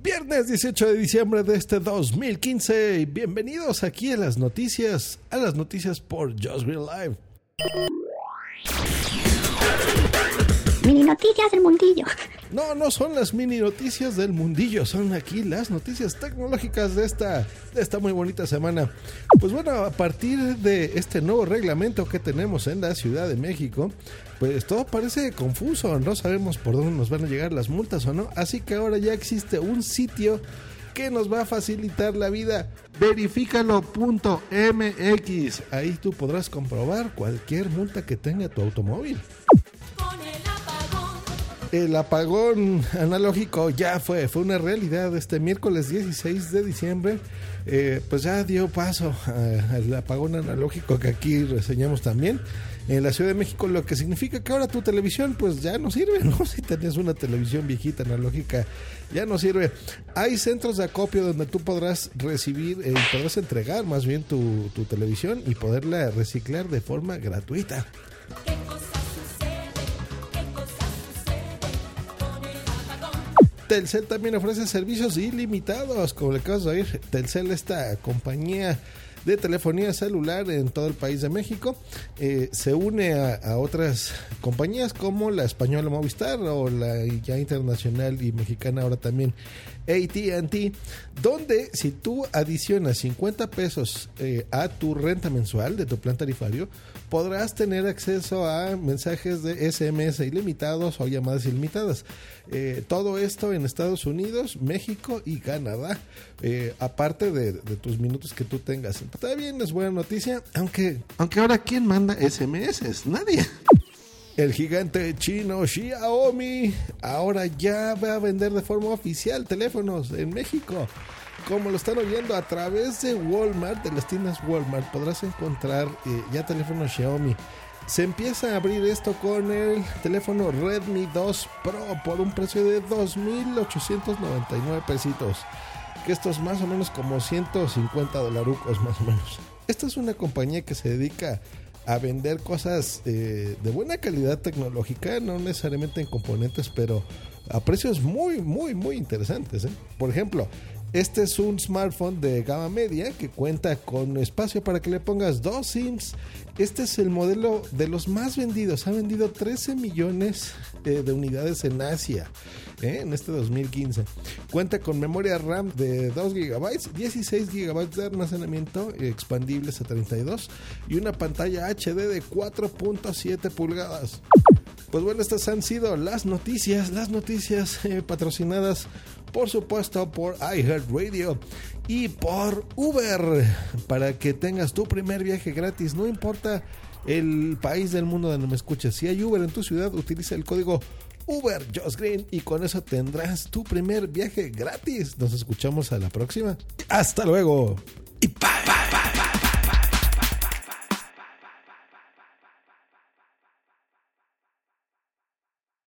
Viernes 18 de diciembre de este 2015 y bienvenidos aquí a las noticias, a las noticias por Just Green Live. Mini noticias del mundillo. No, no son las mini noticias del mundillo, son aquí las noticias tecnológicas de esta, de esta muy bonita semana. Pues bueno, a partir de este nuevo reglamento que tenemos en la Ciudad de México, pues todo parece confuso, no sabemos por dónde nos van a llegar las multas o no, así que ahora ya existe un sitio que nos va a facilitar la vida. Verifícalo.mx. Ahí tú podrás comprobar cualquier multa que tenga tu automóvil. El apagón analógico ya fue, fue una realidad este miércoles 16 de diciembre. Eh, pues ya dio paso al apagón analógico que aquí reseñamos también en la Ciudad de México, lo que significa que ahora tu televisión pues ya no sirve, ¿no? Si tenés una televisión viejita analógica, ya no sirve. Hay centros de acopio donde tú podrás recibir eh, y podrás entregar más bien tu, tu televisión y poderla reciclar de forma gratuita. Telcel también ofrece servicios ilimitados, como le acabas de oír. Telcel, esta compañía de telefonía celular en todo el país de México, eh, se une a, otras compañías como la española Movistar o la ya internacional y mexicana ahora también ATT, donde si tú adicionas 50 pesos eh, a tu renta mensual de tu plan tarifario, podrás tener acceso a mensajes de SMS ilimitados o llamadas ilimitadas. Eh, todo esto en Estados Unidos, México y Canadá, aparte de, tus minutos que tú tengas. Está bien, es buena noticia, aunque, aunque ahora ¿quién manda SMS? Nadie. El gigante chino Xiaomi ahora ya va a vender de forma oficial teléfonos en México. Como lo están oyendo a través de Walmart, de las tiendas Walmart, podrás encontrar eh, ya teléfonos Xiaomi. Se empieza a abrir esto con el teléfono Redmi 2 Pro por un precio de 2.899 pesitos. Que esto es más o menos como 150 dolarucos más o menos. Esta es una compañía que se dedica a vender cosas eh, de buena calidad tecnológica, no necesariamente en componentes, pero a precios muy, muy, muy interesantes. ¿eh? Por ejemplo, este es un smartphone de gama media que cuenta con espacio para que le pongas dos SIMs. Este es el modelo de los más vendidos. Ha vendido 13 millones eh, de unidades en Asia eh, en este 2015. Cuenta con memoria RAM de 2 GB, 16 GB de almacenamiento expandibles a 32 y una pantalla HD de 4.7 pulgadas. Pues bueno, estas han sido las noticias, las noticias eh, patrocinadas por supuesto por iHeartRadio y por Uber para que tengas tu primer viaje gratis, no importa el país del mundo donde me escuches. Si hay Uber en tu ciudad, utiliza el código Uber Just Green y con eso tendrás tu primer viaje gratis. Nos escuchamos a la próxima. Hasta luego y bye.